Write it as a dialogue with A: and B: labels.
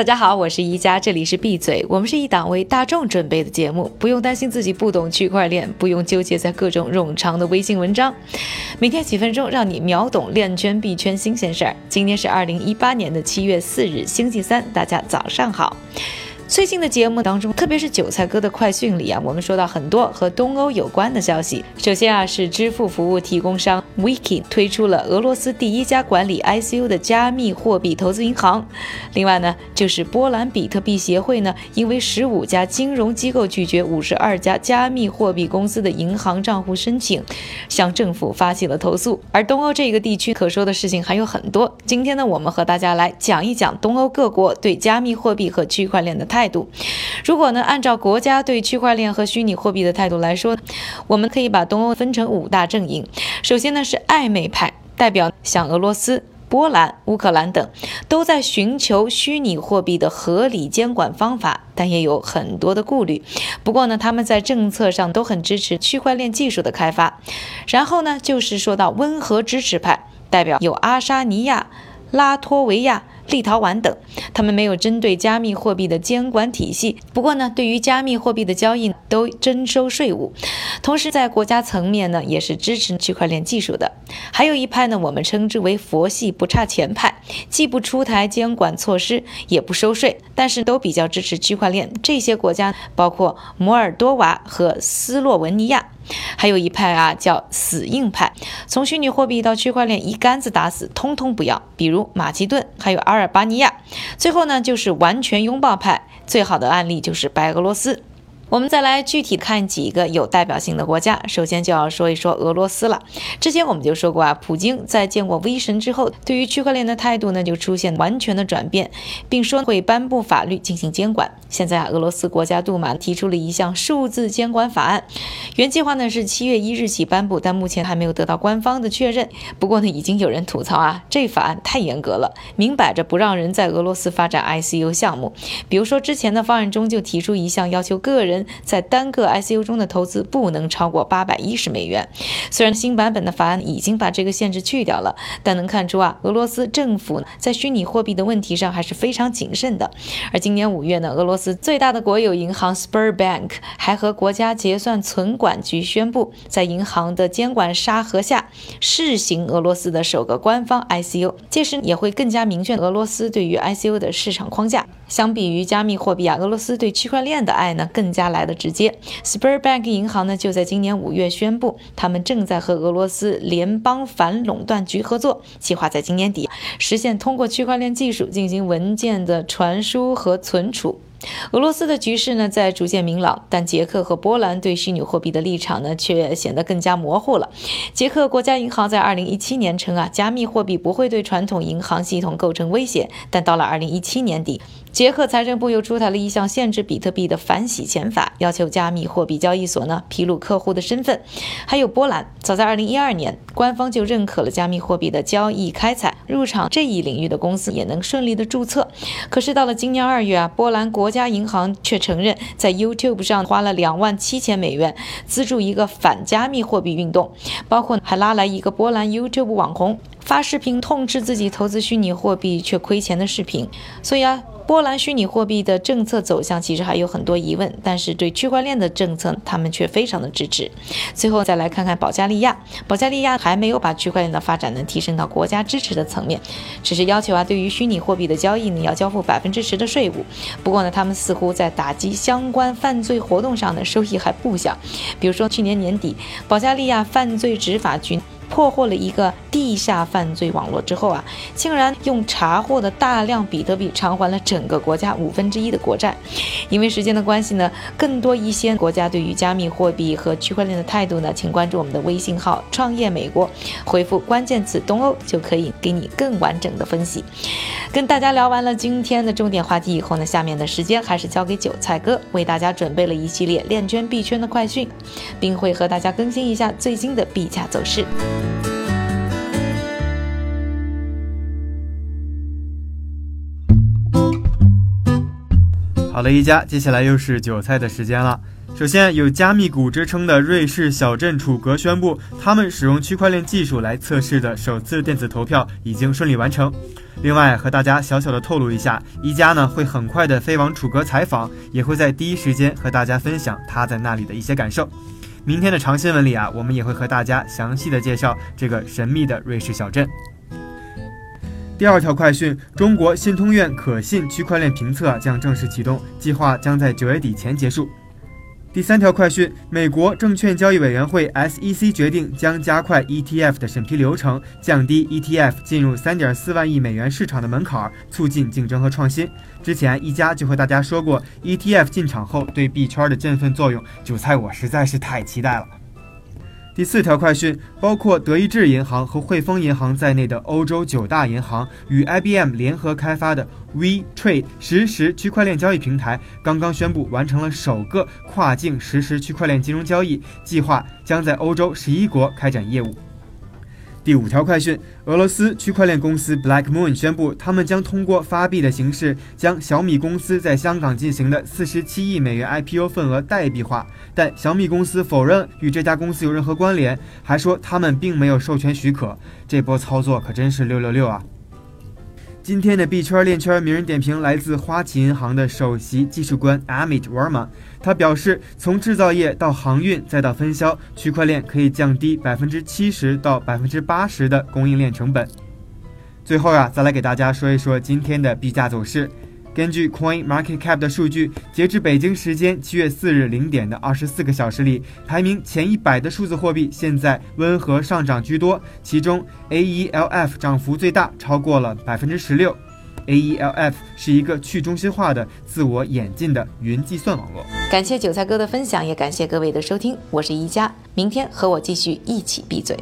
A: 大家好，我是宜家，这里是闭嘴。我们是一档为大众准备的节目，不用担心自己不懂区块链，不用纠结在各种冗长的微信文章，每天几分钟让你秒懂链圈币圈新鲜事儿。今天是二零一八年的七月四日，星期三，大家早上好。最近的节目当中，特别是韭菜哥的快讯里啊，我们说到很多和东欧有关的消息。首先啊，是支付服务提供商 Wiki 推出了俄罗斯第一家管理 ICO 的加密货币投资银行。另外呢，就是波兰比特币协会呢，因为十五家金融机构拒绝五十二家加密货币公司的银行账户申请，向政府发起了投诉。而东欧这个地区可说的事情还有很多。今天呢，我们和大家来讲一讲东欧各国对加密货币和区块链的态。态度，如果呢，按照国家对区块链和虚拟货币的态度来说，我们可以把东欧分成五大阵营。首先呢，是暧昧派，代表像俄罗斯、波兰、乌克兰等，都在寻求虚拟货币的合理监管方法，但也有很多的顾虑。不过呢，他们在政策上都很支持区块链技术的开发。然后呢，就是说到温和支持派，代表有阿沙尼亚、拉脱维亚。立陶宛等，他们没有针对加密货币的监管体系，不过呢，对于加密货币的交易都征收税务，同时在国家层面呢，也是支持区块链技术的。还有一派呢，我们称之为佛系不差钱派，既不出台监管措施，也不收税，但是都比较支持区块链。这些国家包括摩尔多瓦和斯洛文尼亚。还有一派啊，叫死硬派，从虚拟货币到区块链一竿子打死，通通不要。比如马其顿，还有阿尔巴尼亚。最后呢，就是完全拥抱派，最好的案例就是白俄罗斯。我们再来具体看几个有代表性的国家，首先就要说一说俄罗斯了。之前我们就说过啊，普京在见过威神之后，对于区块链的态度呢就出现完全的转变，并说会颁布法律进行监管。现在啊，俄罗斯国家杜马提出了一项数字监管法案，原计划呢是七月一日起颁布，但目前还没有得到官方的确认。不过呢，已经有人吐槽啊，这法案太严格了，明摆着不让人在俄罗斯发展 ICU 项目。比如说之前的方案中就提出一项要求个人。在单个 ICU 中的投资不能超过八百一十美元。虽然新版本的法案已经把这个限制去掉了，但能看出啊，俄罗斯政府在虚拟货币的问题上还是非常谨慎的。而今年五月呢，俄罗斯最大的国有银行 Sberbank 还和国家结算存管局宣布，在银行的监管沙盒下试行俄罗斯的首个官方 ICU，届时也会更加明确俄罗斯对于 ICU 的市场框架。相比于加密货币啊，俄罗斯对区块链的爱呢更加来的直接。Sberbank 银行呢就在今年五月宣布，他们正在和俄罗斯联邦反垄断局合作，计划在今年底实现通过区块链技术进行文件的传输和存储。俄罗斯的局势呢在逐渐明朗，但捷克和波兰对虚拟货币的立场呢却显得更加模糊了。捷克国家银行在二零一七年称啊，加密货币不会对传统银行系统构成威胁，但到了二零一七年底。捷克财政部又出台了一项限制比特币的反洗钱法，要求加密货币交易所呢披露客户的身份。还有波兰，早在2012年，官方就认可了加密货币的交易开采，入场这一领域的公司也能顺利的注册。可是到了今年二月啊，波兰国家银行却承认在 YouTube 上花了两万七千美元资助一个反加密货币运动，包括还拉来一个波兰 YouTube 网红发视频痛斥自己投资虚拟货币却亏钱的视频。所以啊。波兰虚拟货币的政策走向其实还有很多疑问，但是对区块链的政策，他们却非常的支持。最后再来看看保加利亚，保加利亚还没有把区块链的发展呢提升到国家支持的层面，只是要求啊，对于虚拟货币的交易呢要交付百分之十的税务。不过呢，他们似乎在打击相关犯罪活动上的收益还不小。比如说去年年底，保加利亚犯罪执法局。破获了一个地下犯罪网络之后啊，竟然用查获的大量比特币偿还了整个国家五分之一的国债。因为时间的关系呢，更多一些国家对于加密货币和区块链的态度呢，请关注我们的微信号“创业美国”，回复关键词“东欧”就可以给你更完整的分析。跟大家聊完了今天的重点话题以后呢，下面的时间还是交给韭菜哥，为大家准备了一系列链圈币圈的快讯，并会和大家更新一下最新的币价走势。
B: 好了，一家，接下来又是韭菜的时间了。首先，有加密股之称的瑞士小镇楚格宣布，他们使用区块链技术来测试的首次电子投票已经顺利完成。另外，和大家小小的透露一下，一加呢会很快的飞往楚格采访，也会在第一时间和大家分享他在那里的一些感受。明天的长新闻里啊，我们也会和大家详细的介绍这个神秘的瑞士小镇。第二条快讯：中国信通院可信区块链评测将正式启动，计划将在九月底前结束。第三条快讯：美国证券交易委员会 SEC 决定将加快 ETF 的审批流程，降低 ETF 进入3.4万亿美元市场的门槛，促进竞争和创新。之前一加就和大家说过，ETF 进场后对币圈的振奋作用，韭菜我实在是太期待了。第四条快讯：包括德意志银行和汇丰银行在内的欧洲九大银行与 IBM 联合开发的 WeTrade 实时区块链交易平台，刚刚宣布完成了首个跨境实时区块链金融交易，计划将在欧洲十一国开展业务。第五条快讯：俄罗斯区块链公司 Black Moon 宣布，他们将通过发币的形式，将小米公司在香港进行的四十七亿美元 IPO 份额代币化。但小米公司否认与这家公司有任何关联，还说他们并没有授权许可。这波操作可真是六六六啊！今天的币圈链圈名人点评来自花旗银行的首席技术官 Amit Warma。他表示，从制造业到航运再到分销，区块链可以降低百分之七十到百分之八十的供应链成本。最后呀，再来给大家说一说今天的币价走势。根据 Coin Market Cap 的数据，截至北京时间七月四日零点的二十四个小时里，排名前一百的数字货币现在温和上涨居多，其中 AELF 涨幅最大，超过了百分之十六。AELF 是一个去中心化的、自我演进的云计算网络。
A: 感谢韭菜哥的分享，也感谢各位的收听，我是一加，明天和我继续一起闭嘴。